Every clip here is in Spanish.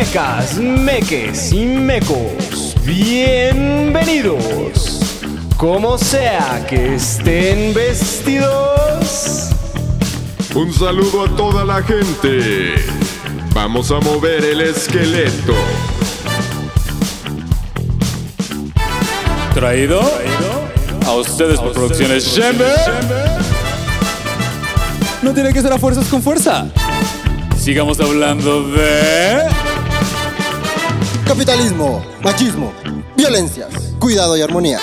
Mecas, meques y mecos, bienvenidos. Como sea que estén vestidos. Un saludo a toda la gente. Vamos a mover el esqueleto. Traído a ustedes por Producciones Shembe. No tiene que ser a fuerzas con fuerza. Sigamos hablando de. Capitalismo, machismo, violencias, cuidado y armonía.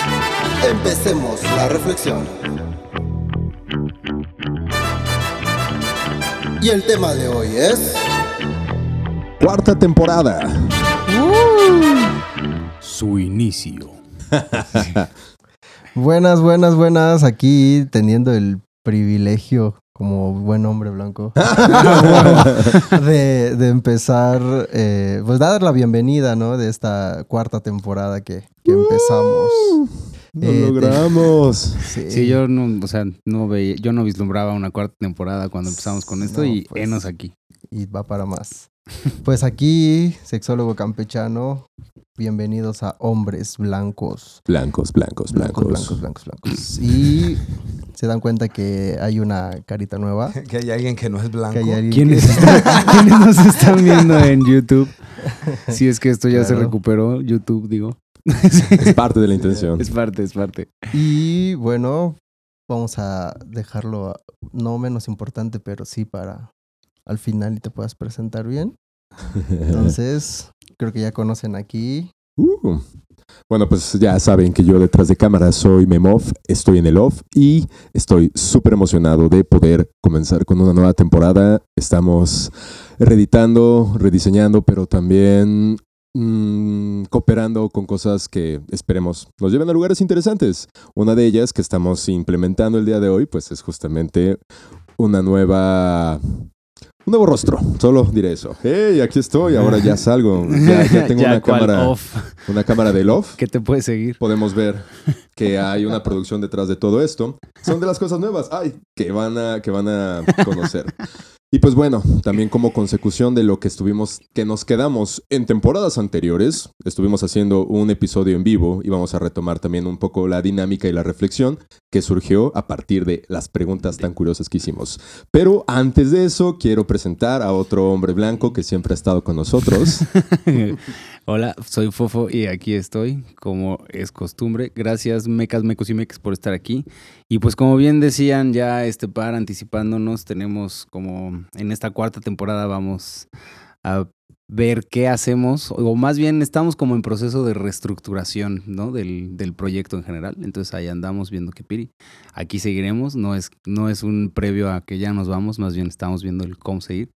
Empecemos la reflexión. Y el tema de hoy es... Cuarta temporada. Su inicio. Buenas, buenas, buenas. Aquí teniendo el privilegio como buen hombre blanco de, de empezar, eh, pues dar la bienvenida, ¿no? De esta cuarta temporada que, que empezamos. Lo Eh, te- logramos. Sí. Sí, yo no, o sea, no veía, yo no vislumbraba una cuarta temporada cuando empezamos con esto No, y pues. enos aquí. y va para más. Pues aquí, sexólogo campechano, bienvenidos a Hombres Blancos. Blancos, blancos, Blancos, blancos, blancos, blancos. Y se dan cuenta que hay una carita nueva. Que hay alguien que no es blanco. Que hay alguien ¿Quiénes, que- quiénes nos están viendo en YouTube? Si es que esto ya se recuperó, YouTube, digo. Es parte de la intención. Es parte, es parte. Y bueno, vamos a dejarlo no menos importante, pero sí para al final y te puedas presentar bien. Entonces, creo que ya conocen aquí. Uh. Bueno, pues ya saben que yo detrás de cámara soy Memov, estoy en el off y estoy súper emocionado de poder comenzar con una nueva temporada. Estamos reeditando, rediseñando, pero también mm, cooperando con cosas que esperemos nos lleven a lugares interesantes. Una de ellas que estamos implementando el día de hoy, pues es justamente una nueva... Un nuevo rostro, solo diré eso. ¡Hey! Aquí estoy, ahora ya salgo. Ya, ya tengo una cámara off. una cámara de love. ¿Qué te puede seguir? Podemos ver que hay una producción detrás de todo esto. Son de las cosas nuevas, ay, que van a, que van a conocer. Y pues bueno, también como consecución de lo que estuvimos, que nos quedamos en temporadas anteriores, estuvimos haciendo un episodio en vivo y vamos a retomar también un poco la dinámica y la reflexión que surgió a partir de las preguntas tan curiosas que hicimos. Pero antes de eso, quiero presentar a otro hombre blanco que siempre ha estado con nosotros. Hola, soy Fofo y aquí estoy, como es costumbre. Gracias, mecas, mecos y meques, por estar aquí. Y pues como bien decían ya este par anticipándonos, tenemos como en esta cuarta temporada vamos a ver qué hacemos, o más bien estamos como en proceso de reestructuración, ¿no? Del, del proyecto en general. Entonces ahí andamos viendo que piri. Aquí seguiremos, no es, no es un previo a que ya nos vamos, más bien estamos viendo el cómo seguir.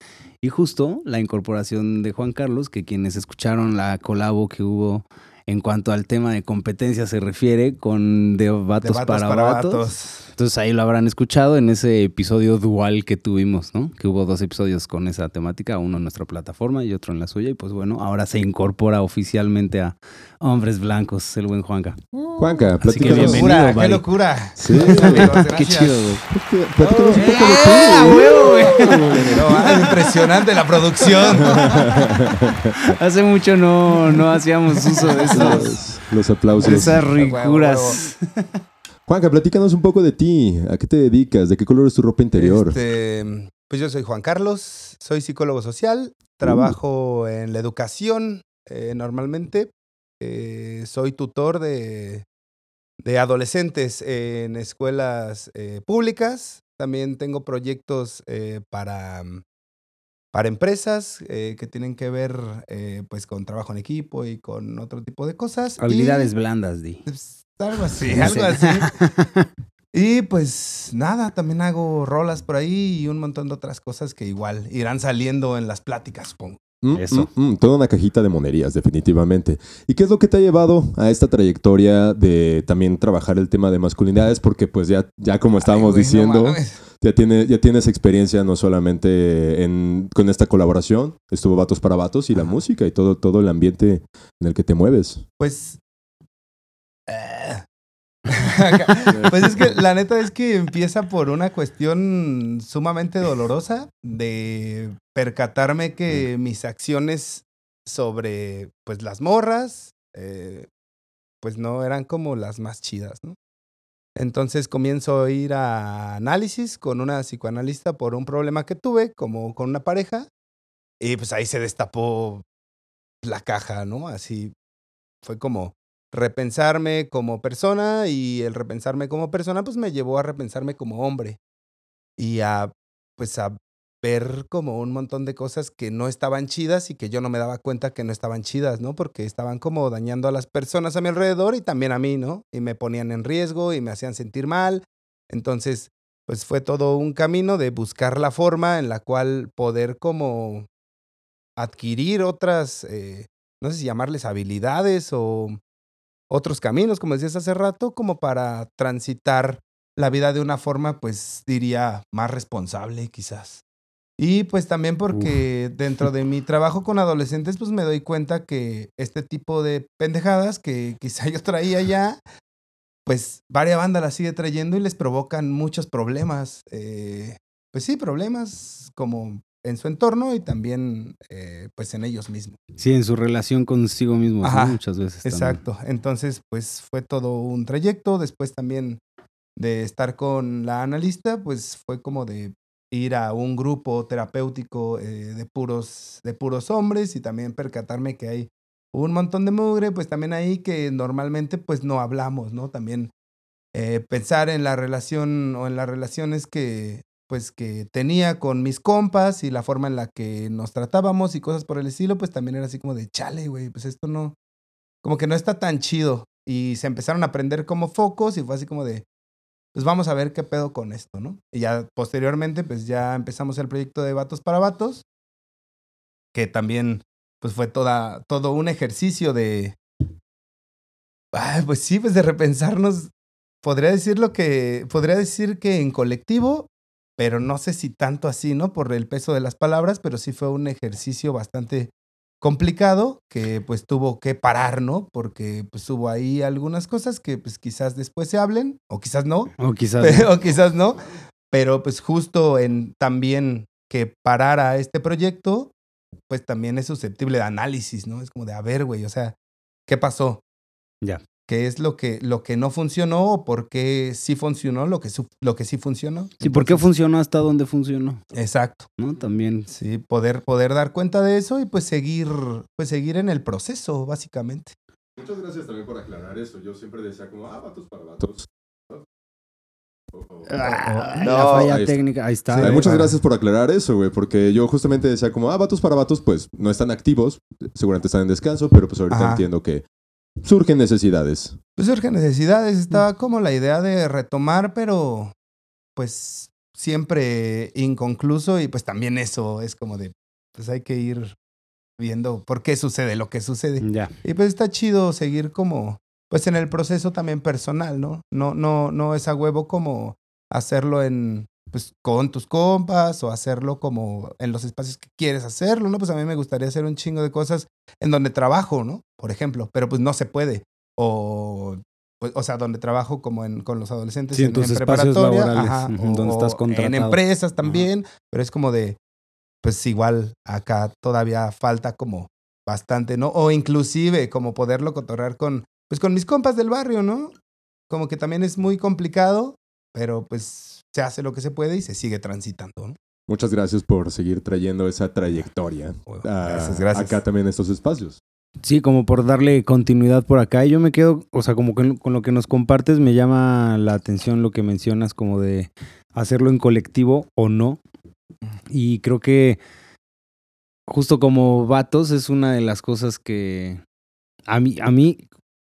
Y justo la incorporación de Juan Carlos, que quienes escucharon la colabo que hubo en cuanto al tema de competencia se refiere con De Vatos, De vatos para, para vatos. vatos. Entonces ahí lo habrán escuchado en ese episodio dual que tuvimos, ¿no? Que hubo dos episodios con esa temática, uno en nuestra plataforma y otro en la suya. Y pues bueno, ahora se incorpora oficialmente a Hombres Blancos, el buen Juanca. Juanca, Así que bienvenido, qué locura. Sí. Amigos, Qué chido, güey. platícanos un poco de ti. ¡Eh, a huevo, güey! No, ah, impresionante la producción. Hace mucho no, no hacíamos uso de esos, Los, los aplausos. esas ricuras. Juanca, platícanos un poco de ti. ¿A qué te dedicas? ¿De qué color es tu ropa interior? Este, pues yo soy Juan Carlos, soy psicólogo social, trabajo en la educación eh, normalmente. Eh, soy tutor de, de adolescentes en escuelas eh, públicas. También tengo proyectos eh, para, para empresas eh, que tienen que ver eh, pues con trabajo en equipo y con otro tipo de cosas. Y- Habilidades blandas, Di. pues, algo así, No algo sé. así. Y pues nada, también hago rolas por ahí y un montón de otras cosas que igual irán saliendo en las pláticas, supongo. Mm, Eso. mm, mm, toda una cajita de monerías, definitivamente. ¿Y qué es lo que te ha llevado a esta trayectoria de también trabajar el tema de masculinidades? Porque pues ya, ya como estábamos Ay, güey, no diciendo, ya, tiene, ya tienes experiencia no solamente en, con esta colaboración, estuvo Vatos para Vatos y la música y todo, todo el ambiente en el que te mueves. Pues. eh, pues es que la neta es que empieza por una cuestión sumamente dolorosa de percatarme que mis acciones sobre pues las morras, eh, pues no eran como las más chidas, ¿no? Entonces comienzo a ir a análisis con una psicoanalista por un problema que tuve, como con una pareja, y pues ahí se destapó la caja, ¿no? Así fue como repensarme como persona y el repensarme como persona pues me llevó a repensarme como hombre y a pues a ver como un montón de cosas que no estaban chidas y que yo no me daba cuenta que no estaban chidas, ¿no? Porque estaban como dañando a las personas a mi alrededor y también a mí, ¿no? Y me ponían en riesgo y me hacían sentir mal. Entonces, pues fue todo un camino de buscar la forma en la cual poder como adquirir otras, eh, no sé si llamarles habilidades o otros caminos, como decías hace rato, como para transitar la vida de una forma, pues diría, más responsable quizás. Y pues también porque dentro de mi trabajo con adolescentes, pues me doy cuenta que este tipo de pendejadas que quizá yo traía ya, pues varias bandas las sigue trayendo y les provocan muchos problemas. Eh, pues sí, problemas como en su entorno y también eh, pues en ellos mismos. Sí, en su relación consigo mismo, Ajá, muchas veces. también. Exacto. Entonces, pues fue todo un trayecto. Después también de estar con la analista, pues fue como de ir a un grupo terapéutico eh, de, puros, de puros hombres y también percatarme que hay un montón de mugre, pues también ahí que normalmente pues no hablamos, ¿no? También eh, pensar en la relación o en las relaciones que pues que tenía con mis compas y la forma en la que nos tratábamos y cosas por el estilo, pues también era así como de chale, güey, pues esto no, como que no está tan chido. Y se empezaron a prender como focos y fue así como de, pues vamos a ver qué pedo con esto, ¿no? Y ya posteriormente, pues ya empezamos el proyecto de Vatos para Vatos, que también, pues fue toda, todo un ejercicio de, pues sí, pues de repensarnos, podría decir lo que, podría decir que en colectivo, pero no sé si tanto así, ¿no? Por el peso de las palabras, pero sí fue un ejercicio bastante complicado que pues tuvo que parar, ¿no? Porque pues hubo ahí algunas cosas que pues quizás después se hablen o quizás no, O quizás. pero, o quizás no, pero pues justo en también que parara este proyecto, pues también es susceptible de análisis, ¿no? Es como de, a ver, güey, o sea, ¿qué pasó? Ya. ¿Qué es lo que, lo que no funcionó o por qué sí funcionó lo que, su- lo que sí funcionó? Sí, ¿por qué funcionó hasta dónde funcionó? Exacto. ¿No? También. Sí, poder, poder dar cuenta de eso y pues seguir, pues seguir en el proceso, básicamente. Muchas gracias también por aclarar eso. Yo siempre decía como, ah, vatos para vatos. Ah, no, la falla ahí está. técnica, ahí está. Sí, muchas bueno. gracias por aclarar eso, güey, porque yo justamente decía como, ah, vatos para vatos, pues no están activos, seguramente están en descanso, pero pues ahorita Ajá. entiendo que surgen necesidades. Pues surgen necesidades, estaba como la idea de retomar, pero pues siempre inconcluso y pues también eso es como de, pues hay que ir viendo por qué sucede lo que sucede. Ya. Y pues está chido seguir como, pues en el proceso también personal, ¿no? No, no, no es a huevo como hacerlo en, pues con tus compas o hacerlo como en los espacios que quieres hacerlo, ¿no? Pues a mí me gustaría hacer un chingo de cosas en donde trabajo, ¿no? Por ejemplo, pero pues no se puede. O, pues, o sea, donde trabajo como en, con los adolescentes Sí, en tus espacios preparatoria, laborales, ujú, donde estás En contratado. empresas también, pero es como de, pues igual acá todavía falta como bastante, ¿no? O inclusive como poderlo cotorrear con, pues con mis compas del barrio, ¿no? Como que también es muy complicado, pero pues se hace lo que se puede y se sigue transitando, ¿no? Muchas gracias por seguir trayendo esa trayectoria Bueno, a- gracias, gracias. acá también en estos espacios. Sí, como por darle continuidad por acá. Y yo me quedo, o sea, como que con lo que nos compartes me llama la atención lo que mencionas, como de hacerlo en colectivo o no. Y creo que justo como vatos es una de las cosas que a mí, a mí,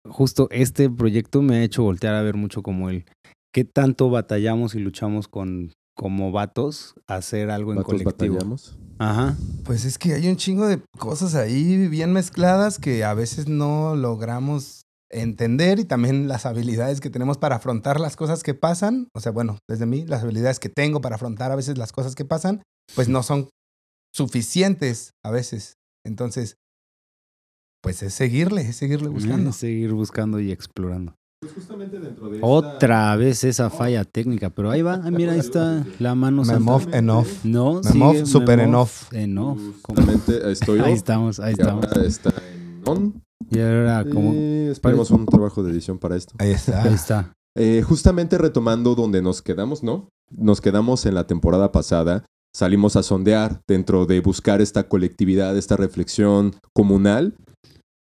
justo este proyecto me ha hecho voltear a ver mucho como el qué tanto batallamos y luchamos con como vatos hacer algo en Vatos colectivo. batallamos. Ajá. Pues es que hay un chingo de cosas ahí bien mezcladas que a veces no logramos entender y también las habilidades que tenemos para afrontar las cosas que pasan, o sea, bueno, desde mí, las habilidades que tengo para afrontar a veces las cosas que pasan, pues no son suficientes a veces. Entonces, pues es seguirle, es seguirle buscando. Seguir buscando y explorando. Justamente dentro de Otra vez esa falla técnica, pero ahí va. Ah, mira, ahí está la mano Memov saltando. en off. No, Memov, sigue super en Memov off. En off. ¿Cómo? Justamente estoy Ahí estamos, ahí y estamos. ahora está en on. Y ahora, como. Eh, esperemos un trabajo de edición para esto. Ahí está. Ahí está. Eh, justamente retomando donde nos quedamos, ¿no? Nos quedamos en la temporada pasada. Salimos a sondear dentro de buscar esta colectividad, esta reflexión comunal.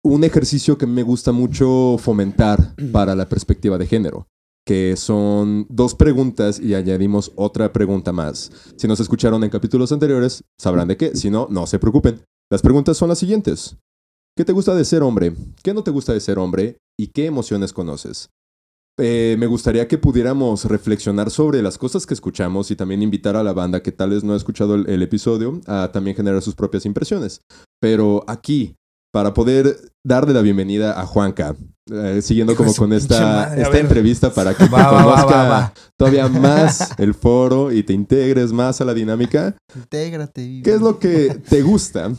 Un ejercicio que me gusta mucho fomentar para la perspectiva de género, que son dos preguntas y añadimos otra pregunta más. Si nos escucharon en capítulos anteriores, sabrán de qué. Si no, no se preocupen. Las preguntas son las siguientes. ¿Qué te gusta de ser hombre? ¿Qué no te gusta de ser hombre? ¿Y qué emociones conoces? Eh, me gustaría que pudiéramos reflexionar sobre las cosas que escuchamos y también invitar a la banda que tal vez no ha escuchado el, el episodio a también generar sus propias impresiones. Pero aquí, para poder darle la bienvenida a Juanca, eh, siguiendo Hijo como con esta, madre, esta entrevista para que Va, va, va, conozca va, va. todavía más el foro y te integres más a la dinámica. Intégrate. ¿Qué es lo que te gusta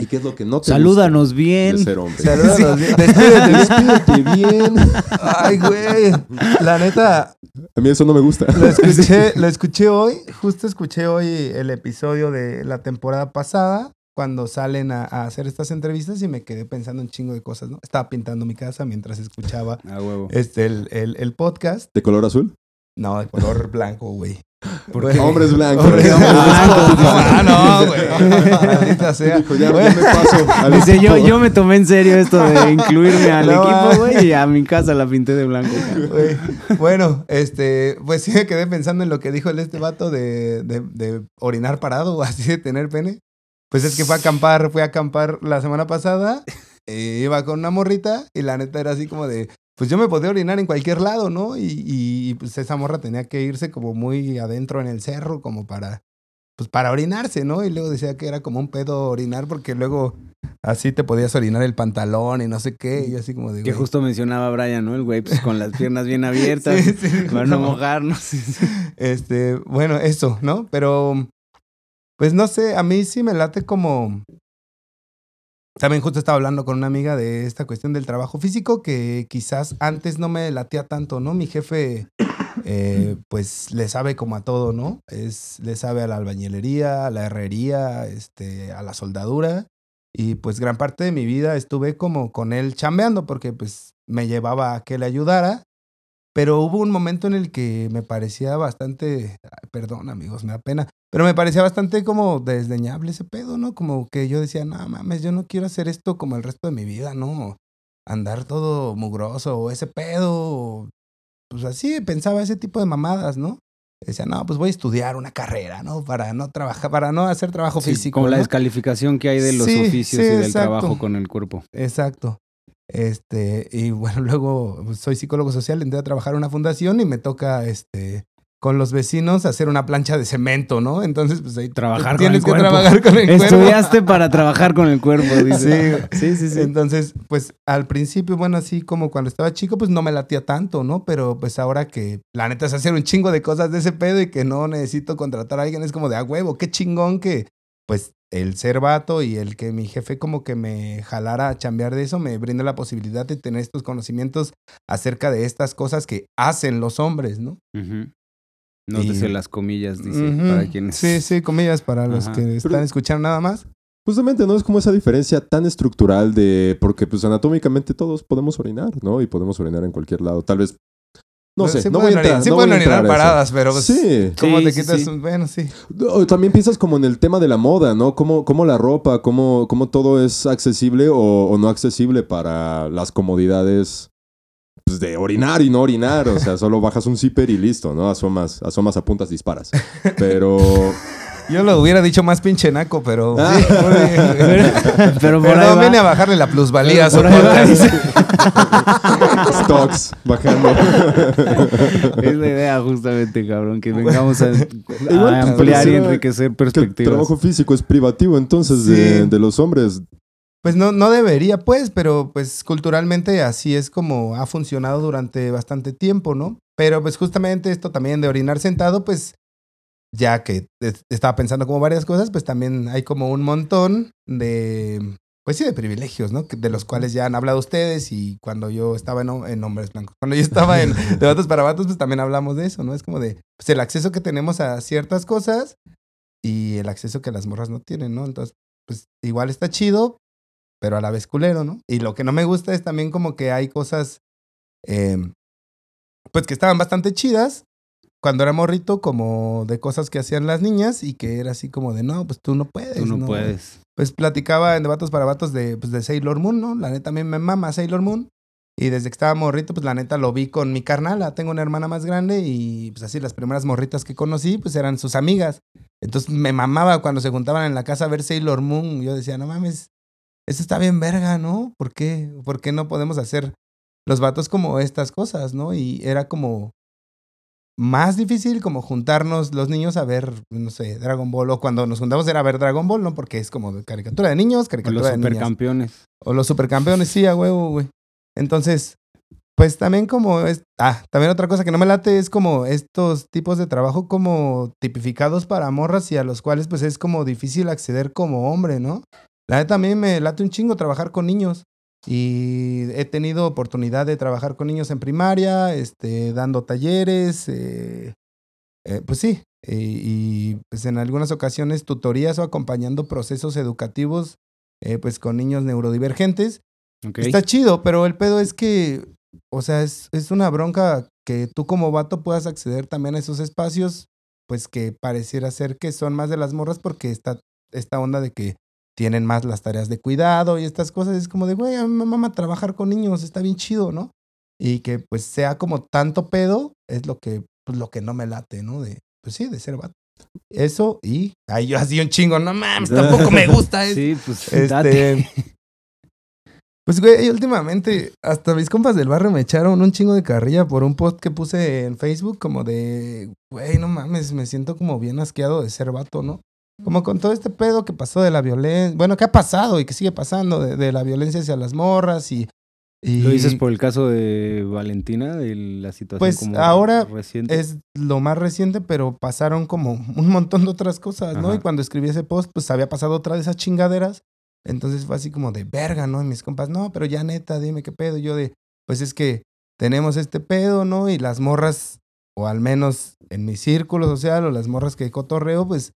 y qué es lo que no te Salúdanos gusta bien. de ser hombre? Saludos. Despídete. Despídete bien. Ay, güey. La neta, A mí eso no me gusta. lo escuché, lo escuché hoy. Justo escuché hoy el episodio de la temporada pasada. Cuando salen a, a hacer estas entrevistas y me quedé pensando un chingo de cosas, ¿no? Estaba pintando mi casa mientras escuchaba huevo. este, el, el, el podcast. ¿De color azul? No, de color blanco, güey. Porque hombres blancos. Hombre, hombre blancos. blanco. Ah, no, güey. Sea. Dijo, ya, Güey. ya me paso. Dice, yo, yo me tomé en serio esto de incluirme al No, equipo, ah. güey, y a mi casa la pinté de blanco. Bueno, este, pues sí me quedé pensando en lo que dijo el este vato de, de, de orinar parado o así de tener pene. Pues es que fue a acampar, fue a acampar la semana pasada, eh, iba con una morrita y la neta era así como de, pues yo me podía orinar en cualquier lado, ¿no? Y, y, pues esa morra tenía que irse como muy adentro en el cerro como para, pues para orinarse, ¿no? Y luego decía que era como un pedo orinar porque luego así te podías orinar el pantalón y no sé qué, y yo así como de... Que güey. justo mencionaba Brian, ¿no? El güey, pues con las piernas bien abiertas, Sí, sí, para no no. mojarnos. Este, bueno, eso, ¿no? Pero, pues no sé, a mí sí me late como... También justo estaba hablando con una amiga de esta cuestión del trabajo físico que quizás antes no me latía tanto, ¿no? Mi jefe, eh, pues le sabe como a todo, ¿no? Es, le sabe a la albañilería, a la herrería, este, a la soldadura. Y pues gran parte de mi vida estuve como con él chambeando porque pues me llevaba a que le ayudara. Pero hubo un momento en el que me parecía bastante, ay, perdón amigos, me da pena, pero me parecía bastante como desdeñable ese pedo, ¿no? Como que yo decía, no mames, yo no quiero hacer esto como el resto de mi vida, ¿no? Andar todo mugroso o ese pedo, o- pues así pensaba ese tipo de mamadas, ¿no? Decía, no, pues voy a estudiar una carrera, ¿no? Para no trabajar, para no hacer trabajo Sí, físico. como la descalificación que hay de los Sí, oficios sí, y del exacto. trabajo con el cuerpo. Exacto. Este, y bueno, luego pues, soy psicólogo social, entré a trabajar en una fundación y me toca, este, con los vecinos hacer una plancha de cemento, ¿no? Entonces, pues ahí Trabajar con tienes el que cuerpo. trabajar con el cuerpo. Estudiaste para trabajar con el cuerpo, dice. Sí, sí, sí, Entonces, pues al principio, bueno, así como cuando estaba chico, pues no me latía tanto, ¿no? Pero pues ahora que la neta es hacer un chingo de cosas de ese pedo y que no necesito contratar a alguien, es como de a huevo, qué chingón que, pues, el ser vato y el que mi jefe como que me jalara a chambear de eso me brinda la posibilidad de tener estos conocimientos acerca de estas cosas que hacen los hombres, ¿no? Ujú. No Y- sé las comillas, dice, para quienes... Sí, sí, comillas para los Ajá. que están escuchando nada más. Justamente, ¿no? Es como esa diferencia tan estructural de... Porque, pues, anatómicamente todos podemos orinar, ¿no? Y podemos orinar en cualquier lado. Tal vez... No sé, sí no voy a entrar, sí no pueden orinar paradas, pero pues, Sí. ¿cómo Sí, te sí, quitas? sí. un- Bueno, sí. O También piensas como en el tema de la moda, ¿no? Cómo, cómo la ropa, cómo, cómo todo es accesible o, o no accesible para las comodidades pues, de orinar y no orinar. O sea, solo bajas un zipper y listo, ¿no? Asomas, asomas, apuntas, disparas. Pero... Yo lo hubiera dicho más pinche naco, pero. Ah. sí. Pero por ahí Perdón, va. viene a bajarle la plusvalía a su podcast. Stocks bajando. Es la idea justamente, cabrón, que vengamos a, Igual, pues, ampliar y enriquecer que el perspectivas. trabajo físico es privativo entonces de, de los hombres. Pues no, no debería, pues, pero pues culturalmente así es como ha funcionado durante bastante tiempo, ¿no? Pero pues justamente esto también de orinar sentado, pues ya que es- estaba pensando como varias cosas, pues también hay como un montón de pues sí, de privilegios, ¿no? De los cuales ya han hablado ustedes y cuando yo estaba en, en Hombres Blancos, cuando yo estaba en Debates para Vatos, pues también hablamos de eso, ¿no? Es como de, pues el acceso que tenemos a ciertas cosas y el acceso que las morras no tienen, ¿no? Entonces, pues igual está chido, pero a la vez culero, ¿no? Y lo que no me gusta es también como que hay cosas, eh, pues que estaban bastante chidas cuando era morrito, como de cosas que hacían las niñas y que era así como de, no, pues tú no puedes. Tú no, puedes. Pues platicaba en debates para vatos de, pues, de Sailor Moon, ¿no? La neta a mí me mama Sailor Moon. Y desde que estaba morrito, pues la neta lo vi con mi carnala. Tengo una hermana más grande y pues así las primeras morritas que conocí, pues eran sus amigas. Entonces me mamaba cuando se juntaban en la casa a ver Sailor Moon. Yo decía, no mames, eso está bien verga, ¿no? ¿Por qué? ¿Por qué no podemos hacer los vatos como estas cosas, ¿no? Y era como más difícil como juntarnos los niños a ver, no sé, Dragon Ball. O cuando nos juntamos era a ver Dragon Ball, ¿no? Porque es como de caricatura de niños, caricatura los de niñas. supercampeones. O los supercampeones, sí, a huevo, güey. Entonces, pues también como es... Ah, también otra cosa que no me late es como estos tipos de trabajo como tipificados para morras y a los cuales pues es como difícil acceder como hombre, ¿no? La neta mí me late un chingo trabajar con niños. Y he tenido oportunidad de trabajar con niños en primaria, este, dando talleres, eh, eh, pues sí, y, y, pues en algunas ocasiones tutorías o acompañando procesos educativos eh, pues con niños neurodivergentes. Está chido, pero el pedo es que, o sea, es, es una bronca que tú como vato puedas acceder también a esos espacios, pues que pareciera ser que son más de las morras porque está esta onda de que tienen más las tareas de cuidado y estas cosas. Es como de, güey, a mí me mama trabajar con niños, está bien chido, ¿no? Y que pues sea como tanto pedo, es lo que, pues lo que no me late, ¿no? De, pues sí, de ser vato. Eso y, ay, yo así un chingo, no mames, tampoco me gusta eso. Sí, pues date. Este. Pues, güey, últimamente hasta mis compas del barrio me echaron un chingo de carrilla por un post que puse en Facebook, como de, güey, no mames, me siento como bien asqueado de ser vato, ¿no? Como con todo este pedo que pasó de la violencia, bueno, que ha pasado y que sigue pasando de, de la violencia hacia las morras y. y ¿Lo dices por el caso de Valentina, de la situación Pues, como ahora reciente? Es lo más reciente, pero pasaron como un montón de otras cosas, ¿no? Ajá. Y cuando escribí ese post, pues había pasado otra de esas chingaderas. Entonces fue así como de verga, ¿no? Y mis compas, no, pero ya neta, dime qué pedo. Y yo de, pues es que tenemos este pedo, ¿no? Y las morras, o al menos en mi círculo social, o las morras que cotorreo, pues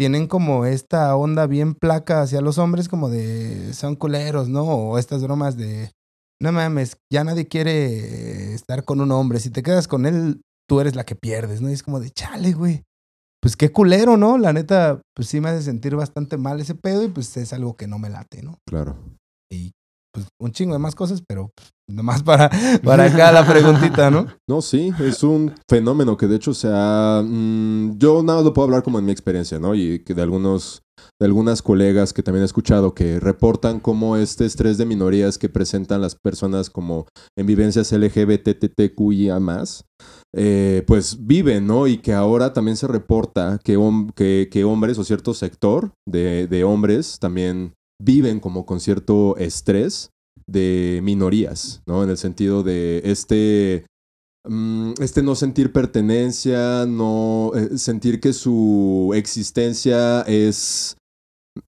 tienen como esta onda bien placa hacia los hombres, como de son culeros, ¿no? O estas bromas de, no mames, ya nadie quiere estar con un hombre. Si te quedas con él, tú eres la que pierdes, ¿no? Y es como de, chale, güey. Pues qué culero, ¿no? La neta, pues sí me hace sentir bastante mal ese pedo y pues es algo que no me late, ¿no? Claro. Y pues un chingo de más cosas, pero pues, nomás para, para acá la preguntita, ¿no? No, sí, es un fenómeno que de hecho se ha... mm, yo nada lo puedo hablar como en mi experiencia, ¿no? Y que de algunos de algunas colegas que también he escuchado que reportan cómo este estrés de minorías que presentan las personas como en vivencias LGBTTQIA+, eh, pues viven, ¿no? Y que ahora también se reporta que, que, que hombres o cierto sector de, de hombres también viven como con cierto estrés de minorías, ¿no? En el sentido de este, mm, este no sentir pertenencia, no eh, sentir que su existencia es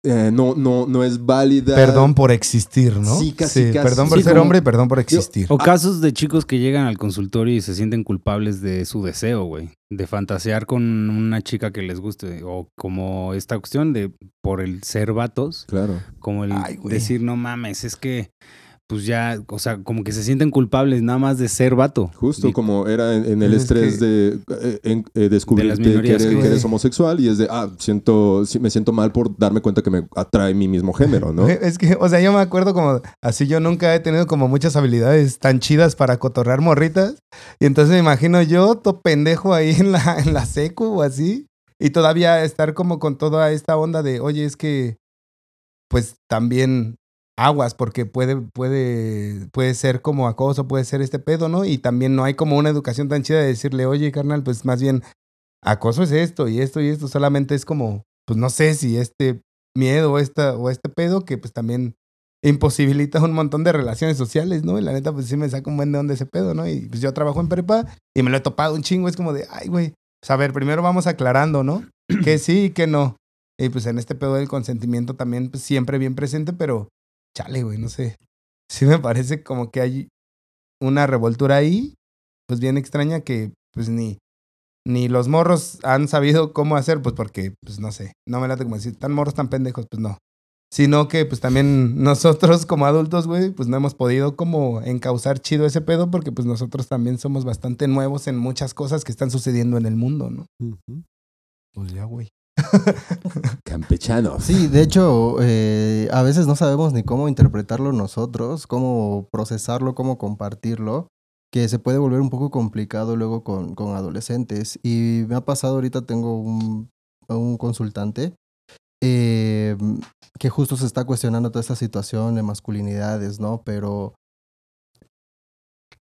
eh, no, no, no es válida. Perdón por existir, ¿no? Sí, casi, casi. Perdón por Sí, ser como- hombre y perdón por existir. O casos de chicos que llegan al consultorio y se sienten culpables de su deseo, güey. De fantasear con una chica que les guste. O como esta cuestión de por el ser vatos, Claro. como el Ay, decir, no mames, es que pues ya, o sea, como que se sienten culpables nada más de ser vato. Justo Y- como era en, en el Es estrés que- de eh, en- eh, descubrirte que eres, güey. que eres homosexual y es de, ah, siento, me siento mal por darme cuenta que me atrae mi mismo género, ¿no? Es que, o sea, yo me acuerdo como, así yo nunca he tenido como muchas habilidades tan chidas para cotorrear morritas. Y entonces me imagino yo, todo pendejo ahí en la, en la secu o así. Y todavía estar como con toda esta onda de, oye, es que, pues también aguas, porque puede, puede, puede ser como acoso, puede ser este pedo, ¿no? Y también no hay como una educación tan chida de decirle, oye, carnal, pues más bien, acoso es esto y esto y esto. Solamente es como, pues no sé si este miedo o, esta, o este pedo que pues también imposibilita un montón de relaciones sociales, ¿no? Y la neta, pues sí me saca un buen de onda ese pedo, ¿no? Y pues yo trabajo en prepa y me lo he topado un chingo. Es como de, ay, güey. Pues a ver, primero vamos aclarando, ¿no? que sí y que no. Y pues en este pedo del consentimiento también, pues siempre bien presente, pero chale, güey, no sé. Sí me parece como que hay una revoltura ahí, pues bien extraña que pues ni, ni los morros han sabido cómo hacer, pues porque, pues no sé, no me late como decir, tan morros, tan pendejos, pues no. Sino que pues también nosotros como adultos, güey, pues no hemos podido como encauzar chido ese pedo porque pues nosotros también somos bastante nuevos en muchas cosas que están sucediendo en el mundo, ¿no? Pues ya, güey. Campechanos. Sí, de hecho, eh, a veces no sabemos ni cómo interpretarlo nosotros, cómo procesarlo, cómo compartirlo, que se puede volver un poco complicado luego con, adolescentes. Y me ha pasado ahorita, tengo un, un consultante eh, que justo se está cuestionando toda esta situación de masculinidades, ¿no? Pero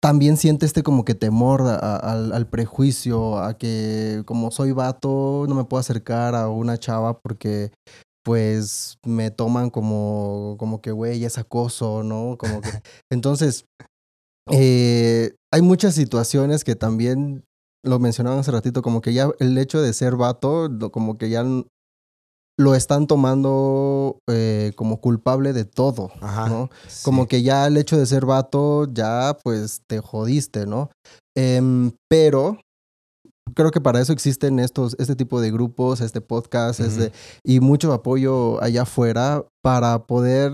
también siente este como que temor a- a- al, al prejuicio, a que como soy vato no me puedo acercar a una chava porque pues me toman como, como que, güey, es acoso, ¿no? Como que... Entonces, eh, hay muchas situaciones que también lo mencionaban hace ratito, como que ya el hecho de ser vato, como que ya lo están tomando eh, como culpable de todo, Ajá. ¿no? Como que ya el hecho de ser vato, ya pues te jodiste, ¿no? Em, pero creo que para eso existen estos, este tipo de grupos, este podcast, este, y mucho apoyo allá afuera para poder,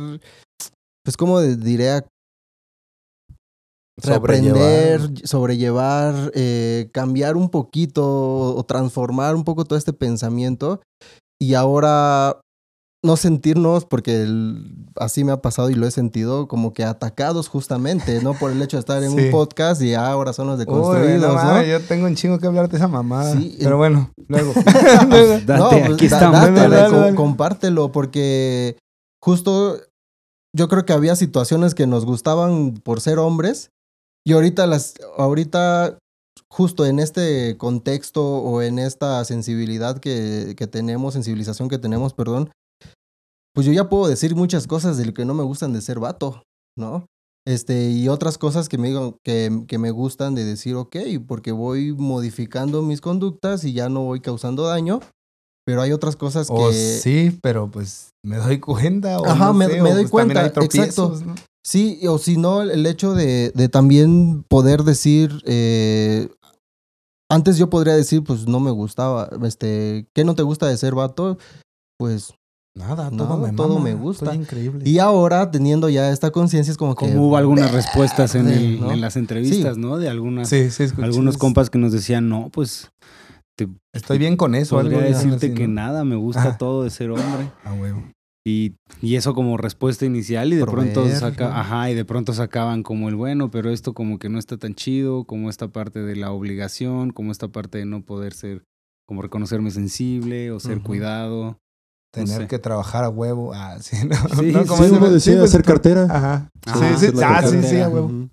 pues como diré, reaprender, sobrellevar, eh, cambiar un poquito o transformar un poco todo este pensamiento y ahora no sentirnos, porque el- así me ha pasado y lo he sentido, como que atacados justamente, ¿no? Por el hecho de estar en Sí. un podcast y ahora son los Uy, deconstruidos, no, ¿no? Yo tengo un chingo que hablar de esa mamada. Sí, Pero en- bueno, luego. Date, No, pues, aquí da- estamos. dátele, Dale, dale, co- dale. compártelo, porque justo yo creo que había situaciones que nos gustaban por ser hombres y ahorita las, ahorita justo en este contexto o en esta sensibilidad que, que tenemos, sensibilización que tenemos, perdón, pues yo ya puedo decir muchas cosas de lo que no me gustan de ser vato, ¿no? Este, y otras cosas que me, digan- que, que me gustan de decir, ok, porque voy modificando mis conductas y ya no voy causando daño, pero hay otras cosas que... O sí, pero pues me doy cuenta. O Ajá, no me- sé, me o, doy pues, cuenta, ¿no? Sí, o si no, el hecho de, de también poder decir, eh, antes yo podría decir, pues no me gustaba, este, ¿qué no te gusta de ser vato? Pues, Nada, todo me todo mama, me gusta. Increíble. y ahora teniendo ya esta conciencia es como que... Como hubo algunas respuestas en, el- ¿no? en las entrevistas, ¿no? De algunas, sí, sí, escuché. algunos compas que nos decían, no, pues Estoy bien con eso. podría algo decirte así, que ¿no? nada, me gusta todo de ser hombre. A huevo. Y, y eso como respuesta inicial y de pronto saca, ¿no? ajá, y de pronto sacaban como el bueno, pero esto como que no está tan chido, como esta parte de la obligación, como esta parte de no poder ser, como reconocerme sensible o ser cuidado. Tener sé. que trabajar a huevo. Ah, sí, ¿no? Sí, ¿No? Como Sí, ese- uno decía pues, hacer cartera. Ajá. Ajá, sí, sí, hacer la ah, sí, sí, cartera. a huevo.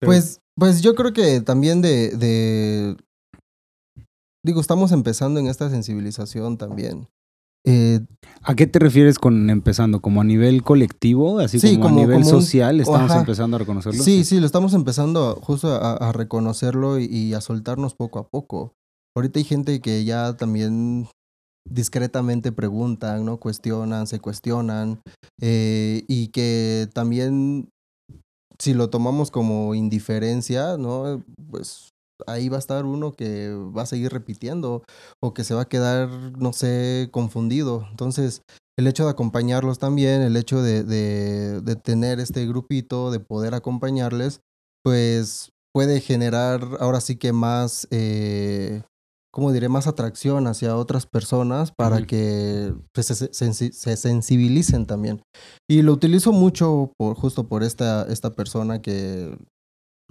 Pues, pues yo creo que también de, de... Digo, estamos empezando en esta sensibilización también. Eh, ¿A qué te refieres con empezando? ¿Como a nivel colectivo? Así Sí, como, como- a nivel como un- social estamos ajá. empezando a reconocerlo. Sí, sí, lo estamos empezando justo a, a reconocerlo y, y a soltarnos poco a poco. Ahorita hay gente que ya también discretamente preguntan, ¿no? Cuestionan, se cuestionan. eh, y que también, si lo tomamos como indiferencia, ¿no? Pues ahí va a estar uno que va a seguir repitiendo o que se va a quedar, no sé, confundido. Entonces, el hecho de acompañarlos también, el hecho de, de, de tener este grupito, de poder acompañarles, pues puede generar ahora sí que más, eh, ¿cómo diré? Más atracción hacia otras personas para que pues, se, se sensibilicen también. Y lo utilizo mucho por, justo por esta, esta persona que,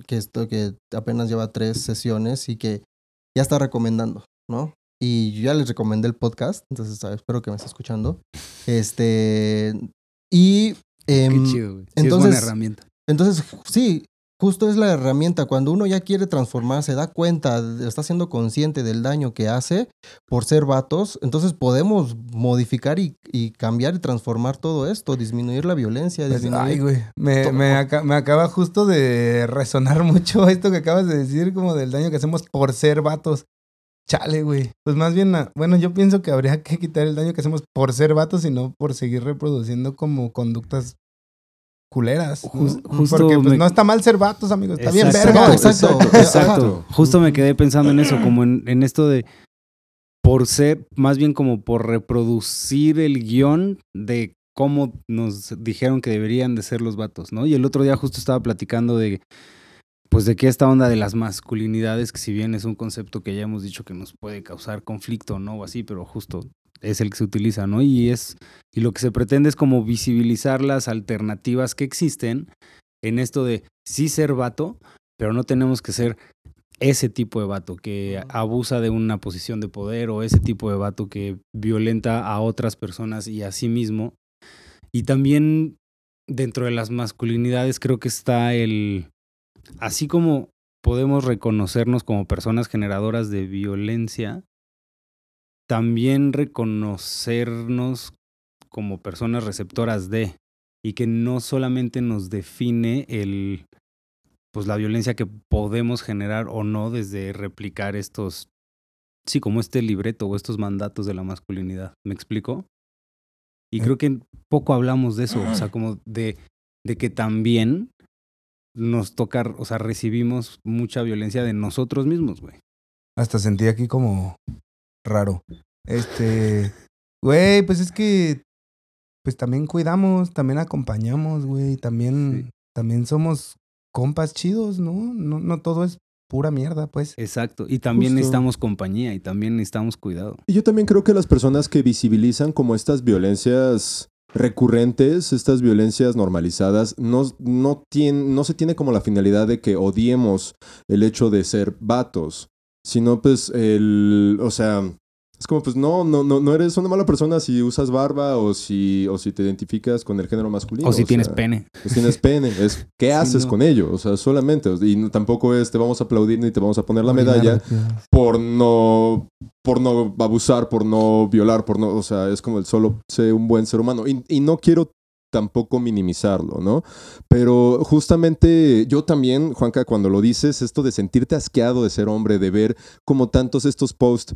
que, esto, que apenas lleva tres sesiones y que ya está recomendando, ¿no? Y yo ya les recomendé el podcast, entonces ah, espero que me esté escuchando. Este. Y. Qué em, chido. Sí, es entonces- buena herramienta. entonces, sí, justo es la herramienta. Cuando uno ya quiere transformar, se da cuenta, está siendo consciente del daño que hace por ser vatos, entonces podemos modificar y, y cambiar y transformar todo esto, disminuir la violencia, Pues, disminuir... ay, güey. Me, me, aca- me acaba justo de resonar mucho esto que acabas de decir, como del daño que hacemos por ser vatos. Chale, güey. Pues más bien, ah, bueno, yo pienso que habría que quitar el daño que hacemos por ser vatos y no por seguir reproduciendo como conductas culeras. justo Porque pues, me- no está mal ser vatos, amigos. Está bien Exacto, verga. exacto. Exacto. Justo me quedé pensando en eso, como en, en esto de por ser, más bien como por reproducir el guion de cómo nos dijeron que deberían de ser los vatos, ¿no? Y el otro día justo estaba platicando de, pues de que esta onda de las masculinidades, que si bien es un concepto que ya hemos dicho que nos puede causar conflicto, ¿no? O así, pero justo es el que se utiliza, ¿no? Y es, y lo que se pretende es como visibilizar las alternativas que existen en esto de sí ser vato, pero no tenemos que ser ese tipo de vato que abusa de una posición de poder o ese tipo de vato que violenta a otras personas y a sí mismo. Y también dentro de las masculinidades creo que está el, así como podemos reconocernos como personas generadoras de violencia, también reconocernos como personas receptoras de y que no solamente nos define el pues la violencia que podemos generar o no desde replicar estos sí como este libreto o estos mandatos de la masculinidad. Me explico y Eh. creo que poco hablamos de eso o sea como de de que también nos toca o sea recibimos mucha violencia de nosotros mismos güey. Hasta sentí aquí como raro. Este, güey, pues es que, pues también cuidamos, también acompañamos, güey, también, Sí. también somos compas chidos, ¿no? No, no todo es pura mierda, pues. exacto y también Justo. necesitamos compañía y también necesitamos cuidado Y yo también creo que las personas que visibilizan como estas violencias recurrentes, estas violencias normalizadas, no, no, tien- no se tiene como la finalidad de que odiemos el hecho de ser vatos, sino pues el, o sea, es como pues no, no, no, no eres una mala persona si usas barba o si, o si te identificas con el género masculino. o si tienes sea, pene Pues tienes pene, es qué haces no. con ello, o sea, solamente, y tampoco es te vamos a aplaudir ni te vamos a poner la medalla por no por no abusar, por no violar, por no, o sea, es como el solo ser un buen ser humano y, y no quiero tampoco minimizarlo, ¿no? Pero justamente yo también, Juanca, cuando lo dices, esto de sentirte asqueado de ser hombre, de ver como tantos estos posts,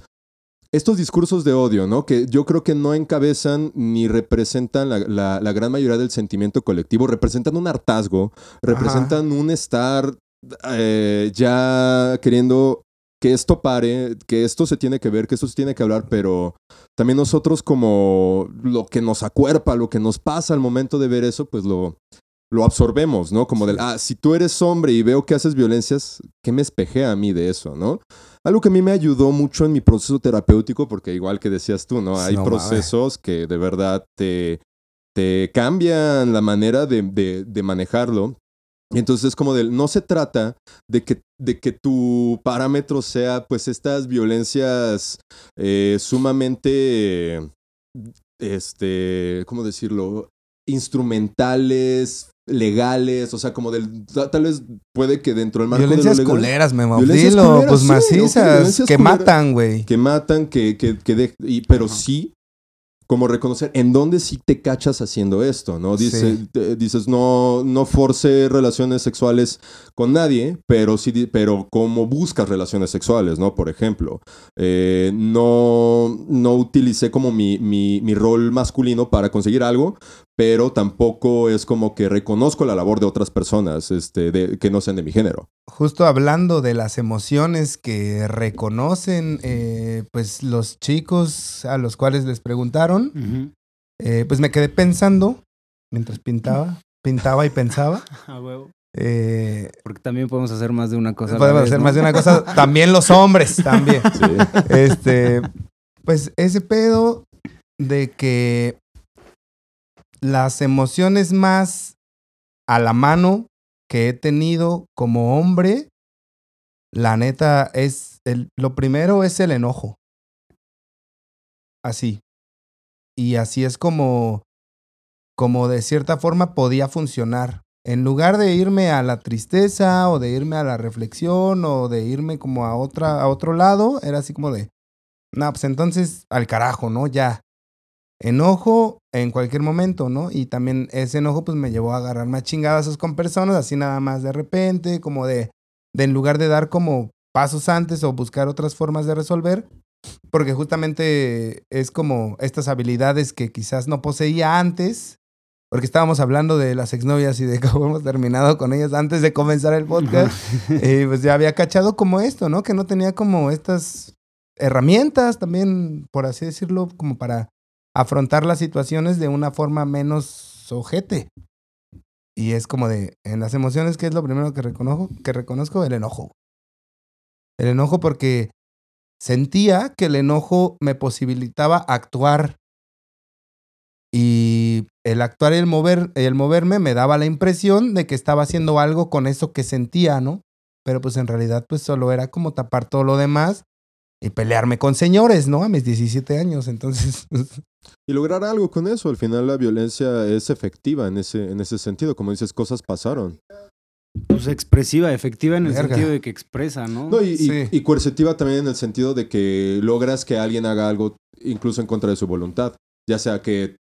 estos discursos de odio, ¿no? Que yo creo que no encabezan ni representan la, la- la gran mayoría del sentimiento colectivo, representan un hartazgo, representan un estar eh, ya queriendo que esto pare, que esto se tiene que ver, que esto se tiene que hablar, pero también nosotros como lo que nos acuerpa, lo que nos pasa al momento de ver eso, pues lo, lo absorbemos, ¿no? Como del, ah, si tú eres hombre y veo que haces violencias, ¿qué me espejea a mí de eso, no? Algo que a mí me ayudó mucho en mi proceso terapéutico, porque igual que decías tú, ¿no? Hay No procesos que de verdad te, te cambian la manera de, de- de manejarlo. Entonces es como del, no se trata de que, de que tu parámetro sea pues estas violencias eh, sumamente, este, ¿cómo decirlo? Instrumentales, legales, o sea, como del, ta- tal vez puede que dentro del marco Violencias de lo legal, culeras, Memo. Violencias Dilo, culeras, pues sí, macizas, que culeras. matan, güey. que matan, que, que, que de- y- pero sí como reconocer en dónde sí te cachas haciendo esto, ¿no? Dice, Sí. te- dices, no, no force relaciones sexuales con nadie, pero sí, pero como buscas relaciones sexuales, ¿no? Por ejemplo, eh, no, no utilicé como mi, mi, mi rol masculino para conseguir algo, pero tampoco es como que reconozco la labor de otras personas este, de, que no sean de mi género. Justo hablando de las emociones que reconocen, eh, pues los chicos a los cuales les preguntaron, eh, pues me quedé pensando mientras pintaba, pintaba y pensaba. A huevo. eh, Porque también podemos hacer más de una cosa. podemos vez, hacer ¿no? más de una cosa. También los hombres, también. Sí. Este, pues ese pedo de que las emociones más a la mano que he tenido como hombre, la neta es el, lo primero es el enojo. Así. Y así es como como de cierta forma podía funcionar. En lugar de irme a la tristeza o de irme a la reflexión o de irme como a otra a otro lado, era así como de no, pues entonces al carajo, ¿no? Ya. Enojo en cualquier momento, ¿no? Y también ese enojo pues me llevó a agarrar más chingadazos con personas, así nada más de repente, como de, de en lugar de dar como pasos antes o buscar otras formas de resolver, porque justamente es como estas habilidades que quizás no poseía antes, porque estábamos hablando de las exnovias y de cómo hemos terminado con ellas antes de comenzar el podcast, y pues ya había cachado como esto, ¿no? Que no tenía como estas herramientas también, por así decirlo, como para afrontar las situaciones de una forma menos ojete. Y es como de, en las emociones, ¿qué es lo primero que reconozco? Que reconozco el enojo. El enojo porque sentía que el enojo me posibilitaba actuar. Y el actuar y el, mover, el moverme me daba la impresión de que estaba haciendo algo con eso que sentía, ¿no? Pero pues en realidad pues solo era como tapar todo lo demás y pelearme con señores, ¿no? A mis 17 años, entonces... Y lograr algo con eso. Al final la violencia es efectiva en ese, en ese sentido. Como dices, cosas pasaron. Pues expresiva, efectiva en el Verga. sentido de que expresa, ¿no? No, y, y- Sí. y coercitiva también en el sentido de que logras que alguien haga algo incluso en contra de su voluntad. Ya sea que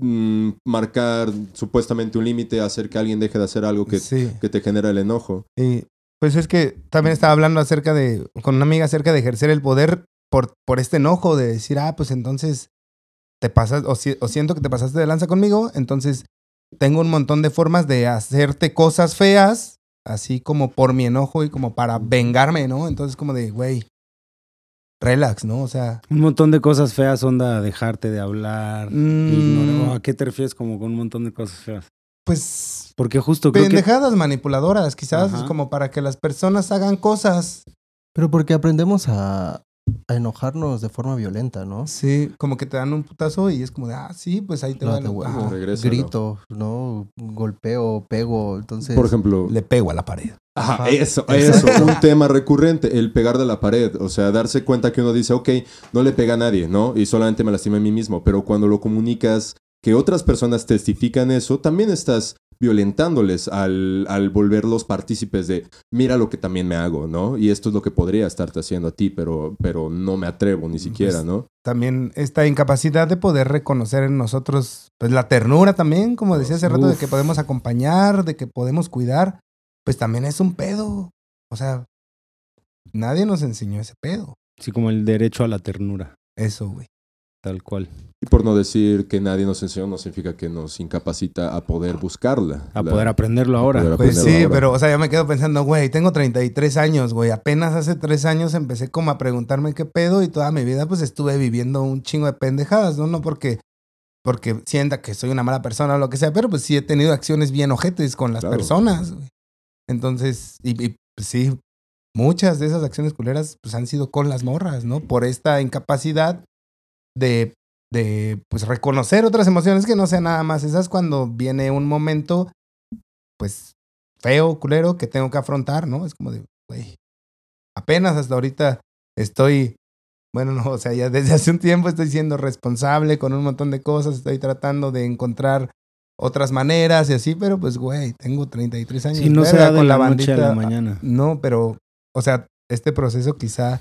mm, marcar supuestamente un límite, hacer que alguien deje de hacer algo que, sí. que te genera el enojo. Y pues es que también estaba hablando acerca de, con una amiga acerca de ejercer el poder por, por este enojo de decir, ah, pues entonces te pasas, o, si- o siento que te pasaste de lanza conmigo, entonces tengo un montón de formas de hacerte cosas feas, así como por mi enojo y como para vengarme, ¿no? Entonces como de, güey, relax, ¿no? O sea, Un montón de cosas feas, onda, dejarte de hablar. mm, ignorar- ¿A qué te refieres como con un montón de cosas feas? Pues Porque justo creo que... pendejadas manipuladoras, quizás, Ajá. como para que las personas hagan cosas. Pero porque aprendemos a, a enojarnos de forma violenta, ¿no? Sí, como que te dan un putazo y es como de, ah, sí, pues ahí te No, va. la- huevo. Regrésalo. Grito, ¿no? Golpeo, pego. Entonces, Por ejemplo, Le pego a la pared. Ajá, Ajá. eso, eso, un tema recurrente, el pegar de la pared, o sea, darse cuenta que uno dice, ok, no le pega a nadie, ¿no? Y solamente me lastima a mí mismo, pero cuando lo comunicas, que otras personas testifican eso, también estás violentándoles al, al volverlos partícipes de, mira lo que también me hago, ¿no? Y esto es lo que podría estarte haciendo a ti, pero, pero no me atrevo ni siquiera, Pues, ¿no? También esta incapacidad de poder reconocer en nosotros, pues la ternura también, como decía hace rato, de que podemos acompañar, de que podemos cuidar, pues también es un pedo. O sea, nadie nos enseñó ese pedo. Sí, como el derecho a la ternura, Eso, güey. Tal cual. Y por no decir que nadie nos enseñó, no significa que nos incapacita a poder buscarla. A La- poder aprenderlo ahora. poder Pues sí, ahora. pero, o sea, yo me quedo pensando, güey, tengo 33 años, güey. Apenas hace 3 años empecé como a preguntarme qué pedo y toda mi vida pues estuve viviendo un chingo de pendejadas, ¿no? No porque, porque sienta que soy una mala persona o lo que sea, pero pues sí he tenido acciones bien ojetes con las Claro. personas, güey. Entonces, y, y, pues sí, muchas de esas acciones culeras pues han sido con las morras, ¿no? Por esta incapacidad de, de pues reconocer otras emociones que no sean nada más esas cuando viene un momento pues feo, culero, que tengo que afrontar, ¿no? Es como de, güey, apenas hasta ahorita estoy, bueno, no, o sea, ya desde hace un tiempo estoy siendo responsable con un montón de cosas, estoy tratando de encontrar otras maneras y así, pero pues, güey, tengo 33 años. Sí, no se da de con la noche a la bandita. mañana. No, pero, o sea, este proceso quizá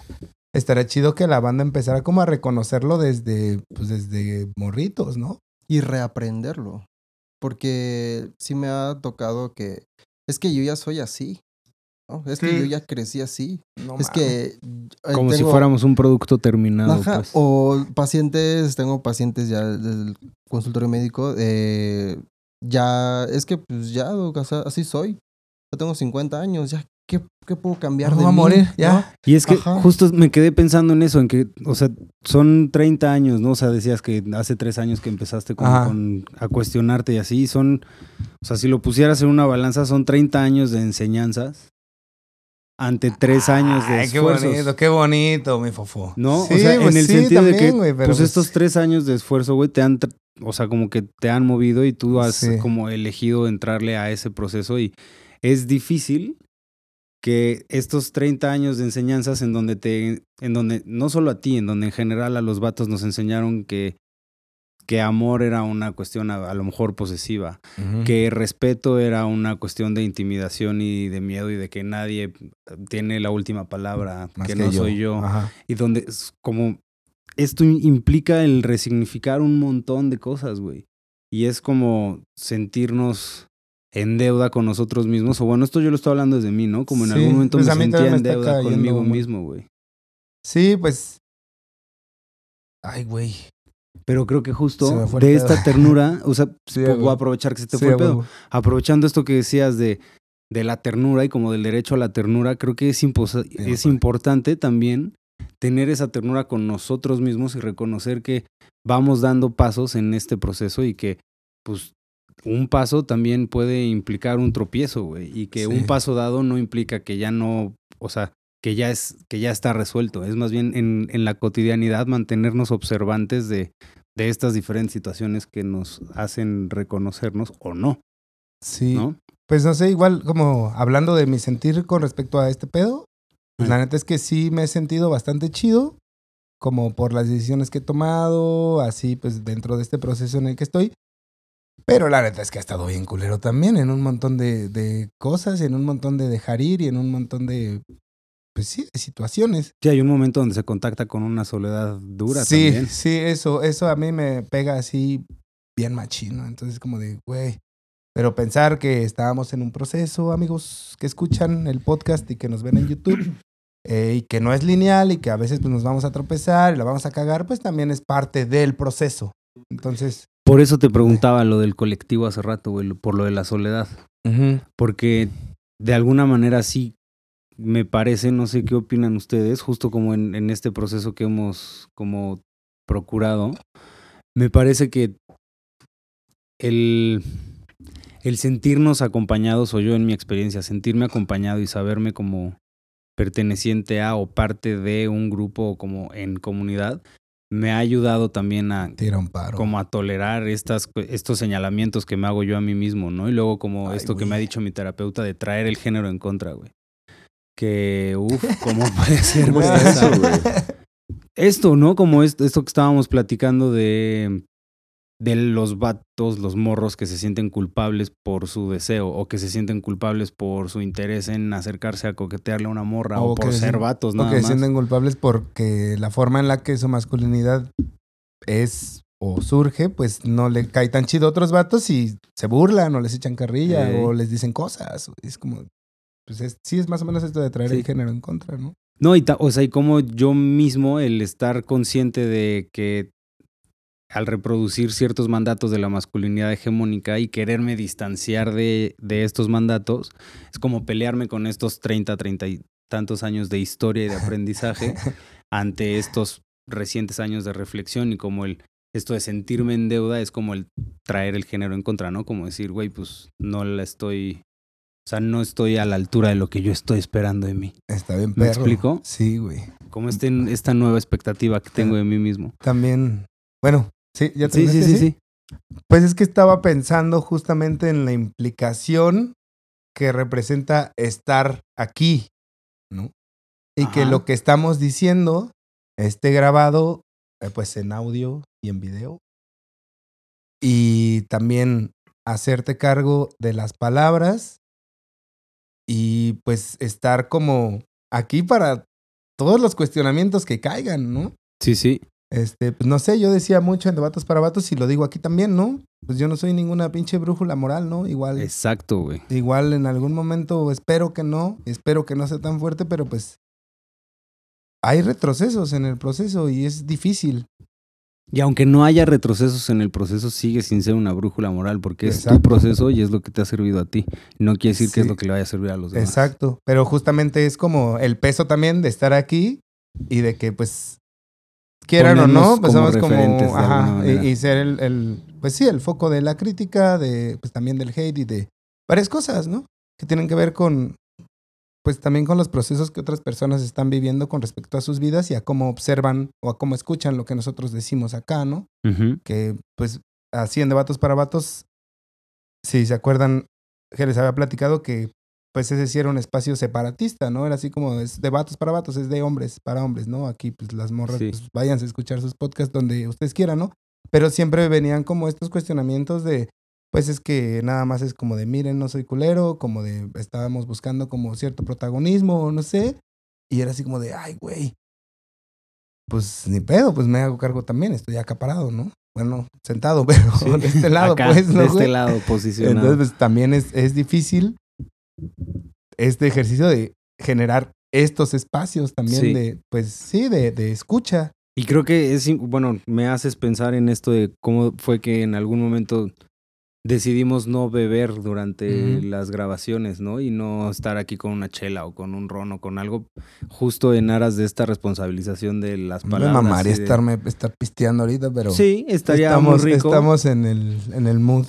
estaría chido que la banda empezara como a reconocerlo desde, pues desde morritos, ¿no? y reaprenderlo. Porque sí me ha tocado que es que yo ya soy así. ¿no? Es que yo ya crecí así. No es que... eh, Como si fuéramos un producto terminado. Ajá, pues. o pacientes, tengo pacientes ya del consultorio médico, eh, ya, es que pues ya, doc, o sea, así soy. Yo tengo 50 años, ya, ¿qué, qué puedo cambiar No de a mí? morir, ¿no? ya. Y es que Ajá. justo me quedé pensando en eso, en que, o sea, son 30 años, ¿no? O sea, decías que hace tres años que empezaste con- a cuestionarte y así, son, o sea, si lo pusieras en una balanza, son 30 años de enseñanzas ante tres años de Ay, qué esfuerzos. bonito, qué bonito, mi fofo. ¿No? Sí, o sea, pues en el sí, sentido de que, pues, pues- estos tres años de esfuerzo, güey, te han, o sea, como que te han movido y tú has Sí. como elegido entrarle a ese proceso y es difícil que estos 30 años de enseñanzas en donde te, en donde, no solo a ti, en donde en general a los vatos nos enseñaron que, que amor era una cuestión a, a lo mejor posesiva, que respeto era una cuestión de intimidación y de miedo y de que nadie tiene la última palabra, Más que, no soy yo Ajá. y donde es como esto implica el resignificar un montón de cosas, güey. Y es como sentirnos en deuda con nosotros mismos. O bueno, esto yo lo estoy hablando desde mí, ¿no? Como en Sí, algún momento pues me sentía en me deuda cayendo conmigo mismo, güey. Sí, pues. Ay, güey. Pero creo que justo de esta ternura, o sea, Sí, voy a aprovechar que se te Sí, fue el pedo. Aprovechando esto que decías de, de la ternura y como del derecho a la ternura, creo que es, impos- es importante también tener esa ternura con nosotros mismos y reconocer que vamos dando pasos en este proceso y que, pues, un paso también puede implicar un tropiezo, güey. Y que Sí. un paso dado no implica que ya no, o sea, que ya es, que ya está resuelto. Es más bien en, en la cotidianidad mantenernos observantes de, de estas diferentes situaciones que nos hacen reconocernos o no, Sí. ¿no? Pues no sé, igual como hablando de mi sentir con respecto a este pedo, pues la neta es que sí me he sentido bastante chido, como por las decisiones que he tomado, así pues dentro de este proceso en el que estoy. Pero la neta es que ha estado bien culero también en un montón de, de cosas, en un montón de dejar ir y en un montón de, pues sí, de situaciones. Sí, hay un momento donde se contacta con una soledad dura sí, también. sí, eso, eso a mí me pega así bien machino. Entonces como de, güey. Pero pensar que estábamos en un proceso, amigos que escuchan el podcast y que nos ven en YouTube, eh, y que no es lineal y que a veces pues, nos vamos a tropezar y la vamos a cagar, pues también es parte del proceso. Entonces, Por eso te preguntaba lo del colectivo hace rato, güey, por lo de la soledad. Porque de alguna manera sí me parece, no sé qué opinan ustedes, justo como en, en este proceso que hemos como procurado, me parece que el, el sentirnos acompañados, o yo en mi experiencia, sentirme acompañado y saberme como perteneciente a o parte de un grupo o como en comunidad, me ha ayudado también a tira un paro. como a tolerar estas, estos señalamientos que me hago yo a mí mismo, ¿no? Y luego como Ay, esto que me ha dicho mi terapeuta de traer el género en contra, güey. Que, uff, ¿cómo puede ser? ¿Cómo eso, güey? Esto, ¿no? Como esto, esto que estábamos platicando de, de los vatos, los morros que se sienten culpables por su deseo o que se sienten culpables por su interés en acercarse a coquetearle a una morra o, O por se ser vatos, O nada que se sienten culpables porque la forma en la que su masculinidad es o surge, pues no le cae tan chido a otros vatos y se burlan o les echan carrilla o les dicen cosas. Es como, pues es- sí es más o menos esto de traer Sí. el género en contra, ¿no? No, y ta- o sea, y como yo mismo, el estar consciente de que al reproducir ciertos mandatos de la masculinidad hegemónica y quererme distanciar de, de estos mandatos, es como pelearme con estos 30, 30 y tantos años de historia y de aprendizaje ante estos recientes años de reflexión y como el esto de sentirme en deuda es como el traer el género en contra, ¿no? Como decir, güey, pues no la estoy, o sea, no estoy a la altura de lo que yo estoy esperando de mí. Está bien ¿Me perro. explico? Sí, güey. Como este, esta nueva expectativa que tengo de mí mismo. También, bueno, sí, ya Sí, sí, sí, sí. Pues es que estaba pensando justamente en la implicación que representa estar aquí, ¿no? Y que lo que estamos diciendo esté grabado, eh, pues en audio y en video. Y también hacerte cargo de las palabras y pues estar como aquí para todos los cuestionamientos que caigan, ¿no? Sí, sí. Este, pues no sé, yo decía mucho en debates para vatos y lo digo aquí también, ¿no? Pues yo no soy ninguna pinche brújula moral, ¿no? Igual, Exacto, güey. igual en algún momento espero que no, espero que no sea tan fuerte, pero pues hay retrocesos en el proceso y es difícil. Y aunque no haya retrocesos en el proceso, sigue sin ser una brújula moral, porque es tu proceso y es lo que te ha servido a ti. No quiere decir que es lo que le vaya a servir a los demás. Exacto, pero justamente es como el peso también de estar aquí y de que pues quieran o no, pues como como ajá, y, ser el, el, pues sí, el foco de la crítica, de pues también del hate y de varias cosas, ¿no? Que tienen que ver con pues también con los procesos que otras personas están viviendo con respecto a sus vidas y a cómo observan o a cómo escuchan lo que nosotros decimos acá, ¿no? Que pues así en para vatos, si se acuerdan, que les había platicado que pues ese sí era un espacio separatista, ¿no? Era así como es de vatos para vatos, es de hombres para hombres, ¿no? Aquí pues las morras, Sí. pues váyanse a escuchar sus podcasts donde ustedes quieran, ¿no? Pero siempre venían como estos cuestionamientos de, pues es que nada más es como de, miren, no soy culero, como de, estábamos buscando como cierto protagonismo, no sé, y era así como de, ay, güey, pues ni pedo, pues me hago cargo también, estoy acaparado, ¿no? bueno, sentado, pero de este lado, Acá, pues, ¿no, de este lado, posicionado. Entonces, pues, también es, es difícil este ejercicio de generar estos espacios también Sí. de, pues sí, de, de escucha. Y creo que es, bueno, me haces pensar en esto de cómo fue que en algún momento decidimos no beber durante las grabaciones, ¿no? Y no estar aquí con una chela o con un ron o con algo justo en aras de esta responsabilización de las Me palabras. mamaría y de- estarme, estar pisteando ahorita, pero Sí, estaría estamos, muy rico. estamos en el, en el mood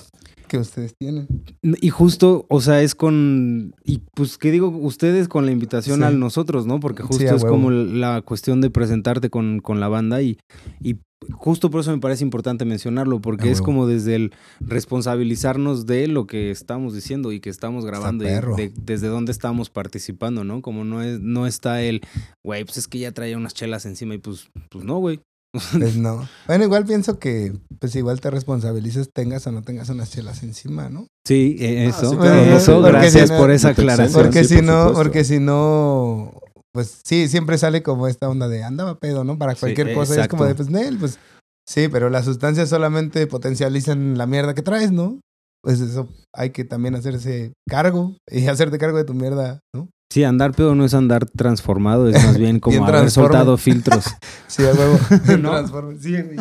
que ustedes tienen. Y justo, o sea, es con. Y pues, ¿qué digo? Ustedes con la invitación Sí. a nosotros, ¿no? Porque justo es huevo. como la cuestión de presentarte con, con la banda y, y justo por eso me parece importante mencionarlo, porque es como desde el responsabilizarnos de lo que estamos diciendo y que estamos grabando y de- desde dónde estamos participando, ¿no? Como no, es, no está el, güey, pues es que ya traía unas chelas encima y pues, pues no, güey. Pues no. Bueno, igual pienso que, pues igual te responsabilizas, tengas o no tengas unas chelas encima, ¿no? Sí, eh, eso. sí, claro, eso, porque gracias si no- por esa aclaración. Porque sí, si por no, supuesto. porque si no, pues sí, siempre sale como esta onda de andaba pedo, ¿no? Para Sí, cualquier cosa. Y es como de, pues, Nel, pues sí, pero las sustancias solamente potencializan la mierda que traes, ¿no? Pues eso hay que también hacerse cargo y hacerte cargo de tu mierda, ¿no? Sí, andar pedo no es andar transformado, es más bien como Bien haber transforme. soltado filtros. Sí, a huevo. ¿No? Transforme. Sí, güey.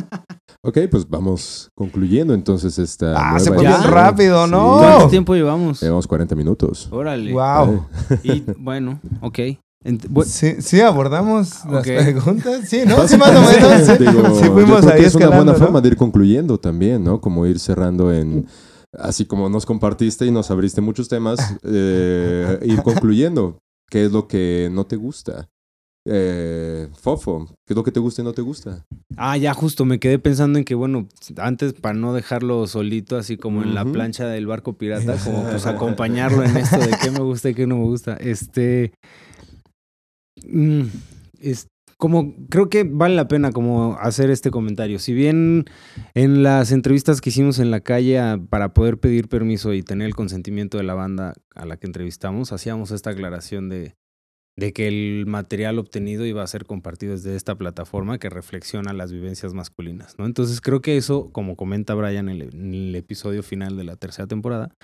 Ok, pues vamos concluyendo entonces esta. Ah, nueva se fue bien rápido, ¿no? ¿Cuánto tiempo llevamos? Llevamos 40 minutos. Órale. Wow. Y bueno, ok. Ent- Sí, sí, abordamos las Ok. preguntas. Sí, ¿no? Sí, más o menos. Sí, digo, Sí yo fuimos creo ahí que es una buena ¿no? forma de ir concluyendo también, ¿no? Como ir cerrando en. Así como nos compartiste y nos abriste muchos temas, eh, ir concluyendo. ¿Qué es lo que no te gusta? Eh, Fofo, ¿qué es lo que te gusta y no te gusta? Ah, ya justo me quedé pensando en que, bueno, antes para no dejarlo solito, así como en la plancha del barco pirata, como pues acompañarlo en esto de qué me gusta y qué no me gusta. Este. mm, es como creo que vale la pena como hacer este comentario. Si bien en las entrevistas que hicimos en la calle a- para poder pedir permiso y tener el consentimiento de la banda a la que entrevistamos, hacíamos esta aclaración de, que el material obtenido iba a ser compartido desde esta plataforma que reflexiona las vivencias masculinas, ¿no? Entonces creo que eso, como comenta Brian en el episodio final de la tercera temporada,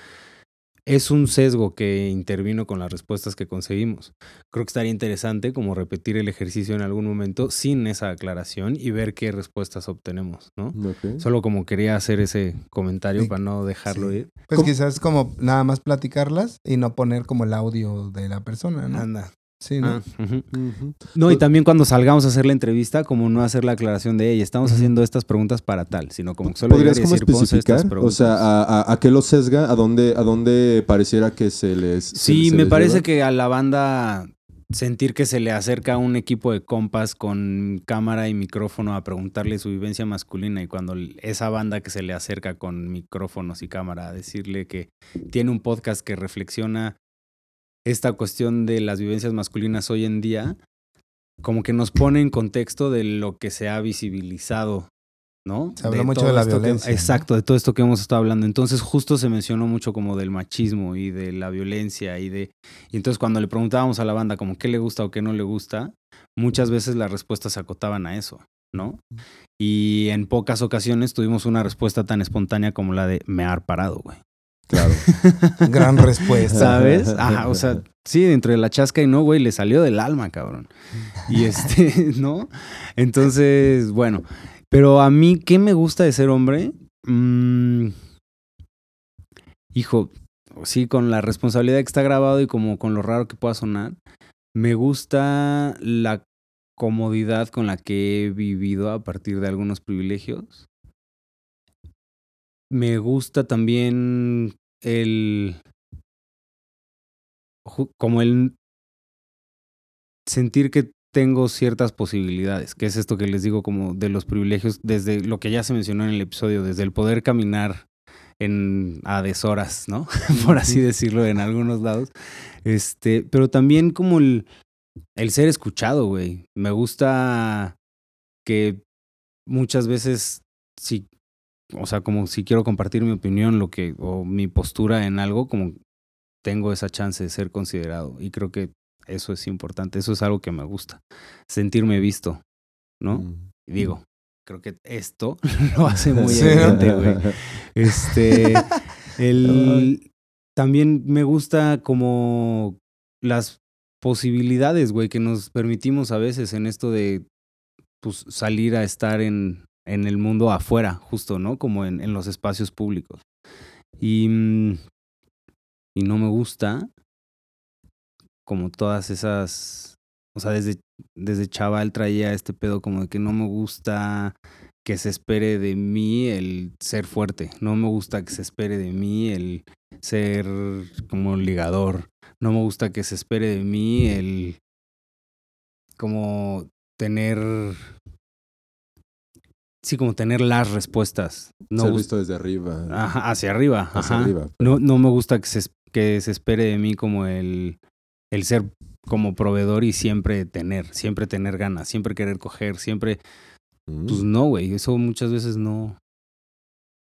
es un sesgo que intervino con las respuestas que conseguimos. Creo que estaría interesante como repetir el ejercicio en algún momento sin esa aclaración y ver qué respuestas obtenemos, ¿no? Solo como quería hacer ese comentario Sí, para no dejarlo sí. ir. Pues ¿Cómo? quizás como nada más platicarlas y no poner como el audio de la persona, ¿no? Anda. Sí, ¿no? Ah. No, y también cuando salgamos a hacer la entrevista, como no hacer la aclaración de ella, estamos haciendo estas preguntas para tal, sino como que solo ¿Podrías como decir, "Vamos a hacer estas especificar? O preguntas". sea, ¿a, a, a qué lo sesga? ¿A dónde, ¿A dónde pareciera que se les... Sí, se me les parece lleva? que a la banda sentir que se le acerca un equipo de compas con cámara y micrófono a preguntarle su vivencia masculina y cuando esa banda que se le acerca con micrófonos y cámara a decirle que tiene un podcast que reflexiona esta cuestión de las vivencias masculinas hoy en día, como que nos pone en contexto de lo que se ha visibilizado, ¿no? Se habló mucho de la que- violencia, exacto, de todo esto que hemos estado hablando. Entonces justo se mencionó mucho como del machismo y de la violencia y de... Y entonces cuando le preguntábamos a la banda como qué le gusta o qué no le gusta, muchas veces las respuestas se acotaban a eso, ¿no? Y en pocas ocasiones tuvimos una respuesta tan espontánea como la de me ha parado, güey. Claro. Gran respuesta. ¿Sabes? Ajá, o sea, sí, dentro de la chasca y no, güey, le salió del alma, cabrón. Y este, ¿no? Entonces, bueno, pero a mí, ¿qué me gusta de ser hombre? Mm, hijo, sí, con la responsabilidad que está grabado y como con lo raro que pueda sonar, me gusta la comodidad con la que he vivido a partir de algunos privilegios. Me gusta también el como el sentir que tengo ciertas posibilidades, que es esto que les digo como de los privilegios, desde lo que ya se mencionó en el episodio, desde el poder caminar en a deshoras, ¿no? Por así decirlo, en algunos lados. Este, pero también como el, el ser escuchado, güey. Me gusta que muchas veces, si, o sea, como si quiero compartir mi opinión, lo que, o mi postura en algo, como tengo esa chance de ser considerado. Y creo que eso es importante. Eso es algo que me gusta. Sentirme visto, ¿no? Mm. Y digo, creo que esto lo hace muy Sí. evidente, güey. Este, el, también me gusta como las posibilidades, güey, que nos permitimos a veces en esto de pues, salir a estar en, en el mundo afuera, justo, ¿no? Como en, en los espacios públicos. Y, mm, y no me gusta como todas esas, o sea, desde, desde chaval traía este pedo como de que no me gusta que se espere de mí el ser fuerte, no me gusta que se espere de mí el ser como ligador, no me gusta que se espere de mí el como tener sí como tener las respuestas no Ser visto desde arriba. Ajá, hacia arriba hacia ajá. arriba. no no me gusta que se es- que se espere de mí como el el ser como proveedor y siempre tener siempre tener ganas siempre querer coger siempre Mm. pues no güey eso muchas veces no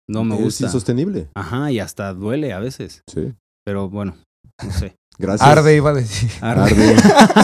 no me Es gusta insostenible. ajá y hasta duele a veces Sí. pero bueno no sé Gracias. Arde iba a decir. Arde.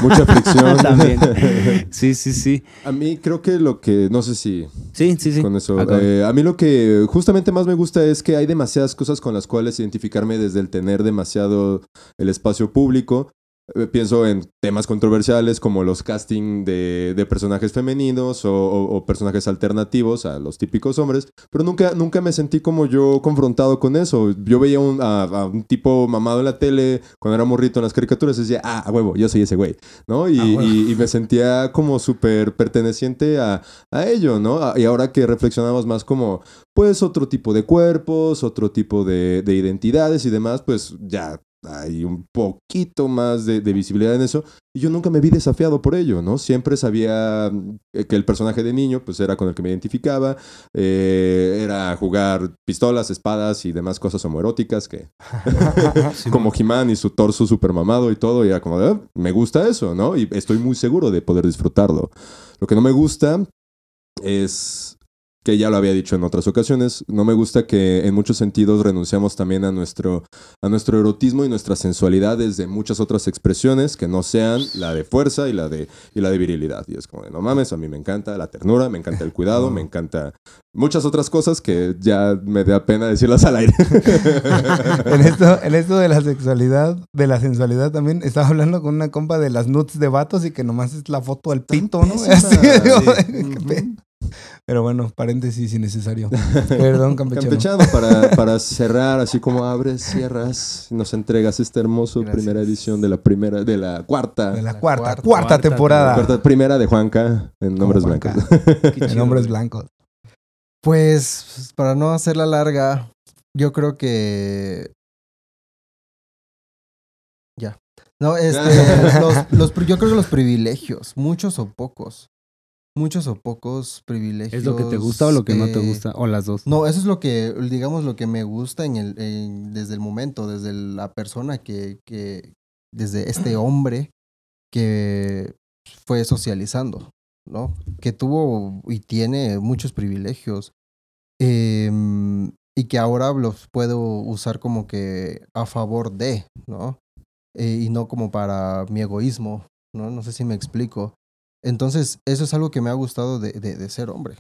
Mucha fricción. También. Sí, sí, sí. A mí creo que lo que, no sé si Sí, sí, sí. con eso, eh, a mí lo que justamente más me gusta es que hay demasiadas cosas con las cuales identificarme desde el tener demasiado el espacio público. Eh, pienso en temas controversiales como los casting de, de personajes femeninos o, o- o personajes alternativos a los típicos hombres, pero nunca, nunca me sentí como yo confrontado con eso. Yo veía un- a, a un tipo mamado en la tele cuando era morrito en las caricaturas y decía, ah, a huevo, yo soy ese güey, ¿no? Y, me sentía como súper perteneciente a, a ello, ¿no? Y ahora que reflexionamos más como, pues, otro tipo de cuerpos, otro tipo de, de identidades y demás, pues ya hay un poquito más de, de visibilidad en eso. Y yo nunca me vi desafiado por ello, ¿no? Siempre sabía eh, que el personaje de niño, pues, era con el que me identificaba. eh, era jugar pistolas, espadas y demás cosas homoeróticas que como He-Man y su torso super mamado y todo, y era como, de, "Ah, me gusta eso, ¿no? Y estoy muy seguro de poder disfrutarlo. Lo que no me gusta es que ya lo había dicho en otras ocasiones, no me gusta que en muchos sentidos renunciamos también a nuestro, a nuestro erotismo y nuestra sensualidad desde muchas otras expresiones que no sean la de fuerza y la de, y la de virilidad. Y es como de, no mames, a mí me encanta la ternura, me encanta el cuidado, me encanta muchas otras cosas que ya me da pena decirlas al aire. en, esto, en esto de la sexualidad, de la sensualidad también, estaba hablando con una compa de las nuts de vatos y que nomás es la foto del pito, ¿no? Así, digo, qué pe- Pero bueno, paréntesis innecesario. Perdón, campechano. Campechano, para, para cerrar, así como abres, cierras, y nos entregas esta hermosa Gracias. primera edición de la primera, de la cuarta, De la La cuarta, cuarta, cuarta, cuarta temporada. cuarta- primera de Juanca en nombres blancos. En güey. blancos. Pues, para no hacerla larga, yo creo que. Ya. No, este. los, yo creo que los privilegios, muchos o pocos. Muchos o pocos privilegios. ¿Es lo que te gusta o lo que no te gusta? O las dos. No, eso es lo que, digamos, lo que me gusta en el, en- desde el momento, desde la persona que, que, desde este hombre que fue socializando, ¿no? Que tuvo y tiene muchos privilegios em, y que ahora los puedo usar como que a favor de, ¿no? Eh, y no como para mi egoísmo, ¿no? No sé si me explico. Entonces, eso es algo que me ha gustado de, de, de ser hombre.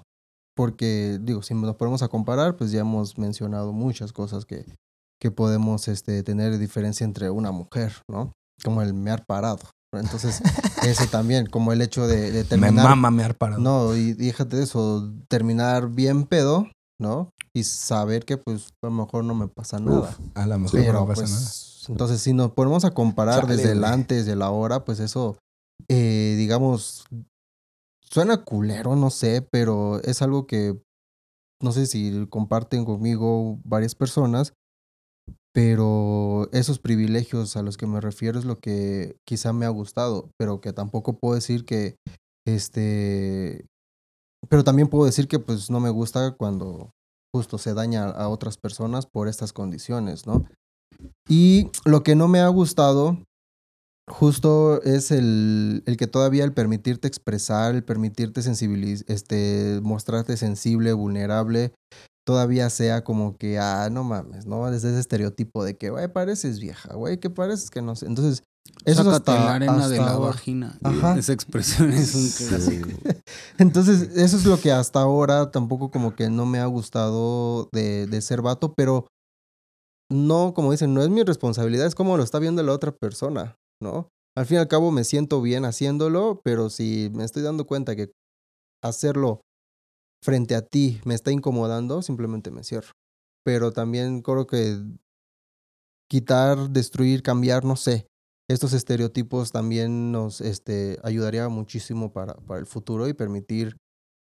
Porque, digo, si nos ponemos a comparar, pues ya hemos mencionado muchas cosas que, que podemos este, tener diferencia entre una mujer, ¿no? Como el mear parado. Entonces, eso también, como el hecho de, de Me terminar. mama mear parado. No, y déjate de eso, terminar bien pedo, ¿no? Y saber que, pues, a lo mejor no me pasa nada. Uf, A lo mejor Pero, no pasa nada. pues, entonces, si nos ponemos a comparar Chale, desde el antes y el ahora, pues eso, eh, digamos, suena culero, no sé, pero es algo que no sé si comparten conmigo varias personas, pero esos privilegios a los que me refiero es lo que quizá me ha gustado, pero que tampoco puedo decir que, este, pero también puedo decir que pues no me gusta cuando justo se daña a otras personas por estas condiciones, ¿no? Y lo que no me ha gustado justo es el, el que todavía el permitirte expresar, el permitirte sensibilizar, este, mostrarte sensible, vulnerable, todavía sea como que, ah, no mames, ¿no? Desde ese estereotipo de que, güey, pareces vieja, güey, que pareces que no sé. Entonces, Eso es Sácate hasta, la arena de la ahora. vagina. Ajá. Esa expresión es un Sí. clásico. Entonces, eso es lo que hasta ahora tampoco como que no me ha gustado de, de ser vato, pero no, como dicen, no es mi responsabilidad, es como lo está viendo la otra persona, ¿no? Al fin y al cabo me siento bien haciéndolo, pero si me estoy dando cuenta que hacerlo frente a ti me está incomodando, simplemente me cierro. Pero también creo que quitar, destruir, cambiar, no sé, estos estereotipos también nos este, ayudaría muchísimo para, para el futuro y permitir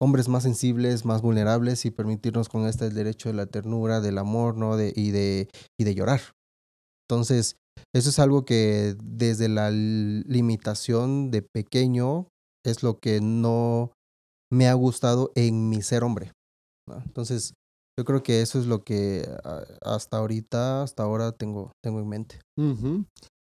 hombres más sensibles, más vulnerables y permitirnos con este el derecho de la ternura, del amor, ¿no? De, y, de, y de llorar. Entonces, eso es algo que desde la limitación de pequeño es lo que no me ha gustado en mi ser hombre. Entonces, yo creo que eso es lo que ah, hasta ahorita, hasta ahora tengo, tengo en mente.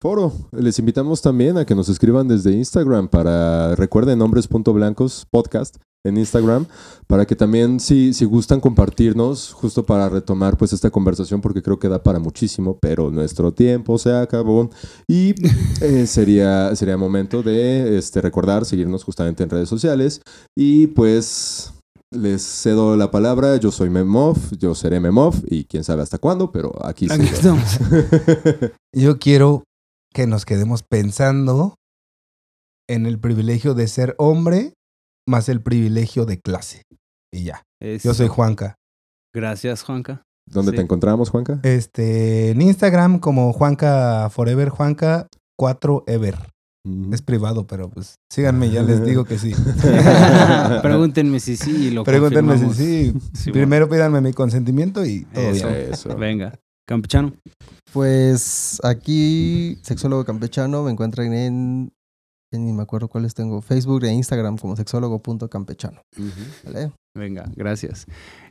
Foro, les invitamos también a que nos escriban desde Instagram para, recuerden, nombres.blancos podcast en Instagram, para que también si, si gustan compartirnos, justo para retomar pues esta conversación, porque creo que da para muchísimo, pero nuestro tiempo se acabó. Y eh, sería, sería momento de este, recordar, seguirnos justamente en redes sociales. Y pues... Les cedo la palabra, yo soy Memov, yo seré Memov y quién sabe hasta cuándo, pero aquí estamos. Yo quiero que nos quedemos pensando en el privilegio de ser hombre más el privilegio de clase. Y ya. Yo soy Juanca. Gracias, Juanca. ¿Dónde Sí. te encontramos, Juanca? Este, en Instagram como Juanca Forever, Juanca 4 Ever. Es privado, pero pues síganme, ya les digo que sí. Pregúntenme si sí y lo Pregúntenme si sí. Sí, Primero pídanme mi consentimiento y todo Eso. bien. Eso. Venga. Campechano. Pues aquí, sexólogo campechano, me encuentran en, ni me acuerdo cuáles tengo, Facebook e Instagram como sexólogo.campechano. ¿Vale? Venga, gracias.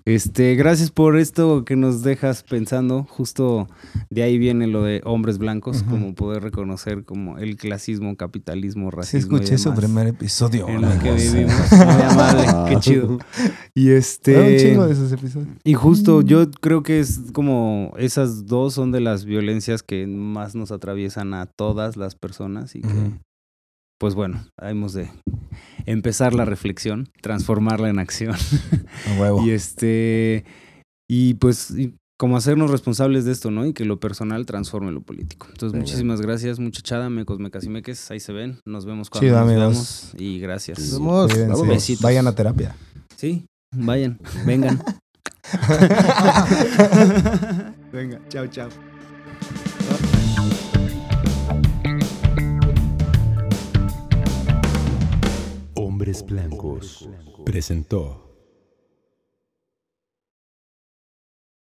Este, gracias por esto que nos dejas pensando. Justo de ahí viene lo de hombres blancos, como poder reconocer como el clasismo, capitalismo, Sí, racismo. y escuché su primer episodio. en lo que vivimos. Qué chido. Y este. Era un chingo de esos episodios. Y justo yo creo que es como esas dos son de las violencias que más nos atraviesan a todas las personas y que. Pues bueno, hemos de empezar la reflexión, transformarla en acción. A huevo. Y este, y pues y como hacernos responsables de esto, ¿no? Y que lo personal transforme lo político. Entonces, Venga. muchísimas gracias, muchachada, mecos, mecas y meques, ahí se ven. Nos vemos cuando Chido, nos amigos. veamos. Y gracias. Nos vemos. Cuídense. Besitos. Vayan a terapia. Sí, vayan, vengan. Venga, chao, chao. Hombres Blancos presentó